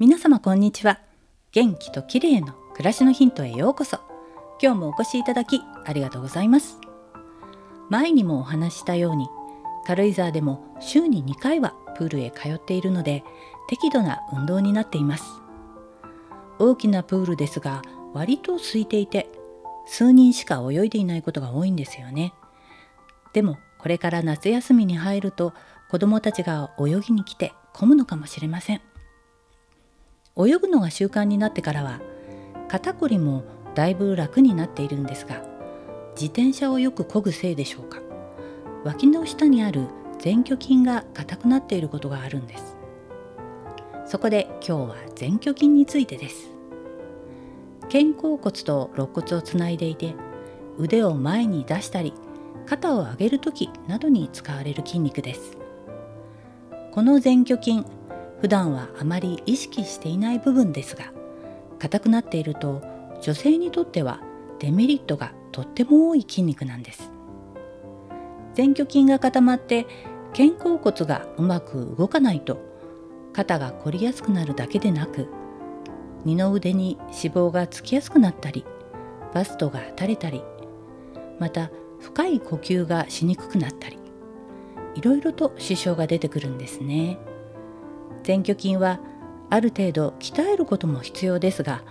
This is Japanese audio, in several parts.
皆様こんにちは。元気と綺麗の暮らしのヒントへようこそ。今日もお越しいただきありがとうございます。前にもお話ししたように軽井沢でも週に2回はプールへ通っているので適度な運動になっています。大きなプールですが割と空いていて数人しか泳いでいないことが多いんですよね。でもこれから夏休みに入ると子どもたちが泳ぎに来て混むのかもしれません。泳ぐのが習慣になってからは肩こりもだいぶ楽になっているんですが自転車をよく漕ぐせいでしょうか。脇の下にある前鋸筋が硬くなっていることがあるんです。そこで今日は前鋸筋についてです。肩甲骨と肋骨をつないでいて腕を前に出したり肩を上げる時などに使われる筋肉です。この前鋸筋普段はあまり意識していない部分ですが硬くなっていると女性にとってはデメリットがとっても多い筋肉なんです前鋸筋が固まって肩甲骨がうまく動かないと肩が凝りやすくなるだけでなく二の腕に脂肪がつきやすくなったりバストが垂れたりまた深い呼吸がしにくくなったりいろいろと支障が出てくるんですね。前鋸筋はある程度鍛えることも必要ですが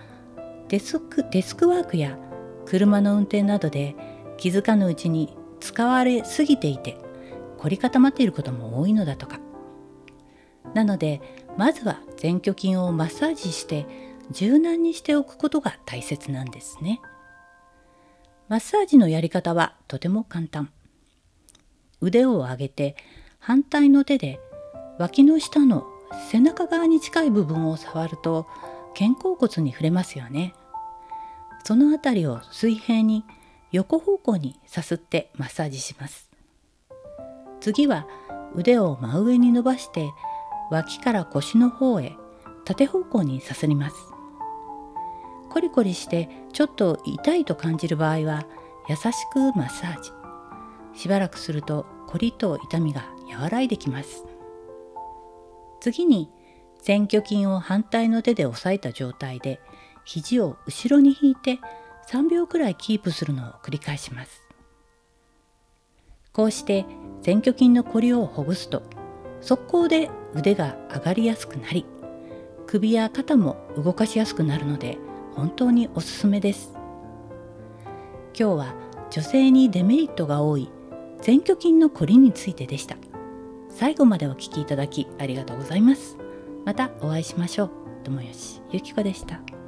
デスクデスクワークや車の運転などで気づかぬうちに使われすぎていて凝り固まっていることも多いのだとか。なのでまずは前鋸筋をマッサージして柔軟にしておくことが大切なんですね。マッサージのやり方はとても簡単。腕を上げて反対の手で脇の下の背中側に近い部分を触ると肩甲骨に触れますよね。その辺りを水平に横方向にさすってマッサージします。次は腕を真上に伸ばして脇から腰の方へ縦方向にさすります。コリコリしてちょっと痛いと感じる場合は優しくマッサージ。しばらくするとコリと痛みが和らいできます。次に前鋸筋を反対の手で押さえた状態で肘を後ろに引いて3秒くらいキープするのを繰り返しますこうして前鋸筋のこりをほぐすと速攻で腕が上がりやすくなり首や肩も動かしやすくなるので本当におすすめです今日は女性にデメリットが多い前鋸筋のこりについてでした。最後までお聴きいただきありがとうございます。またお会いしましょう。友吉ゆきこでした。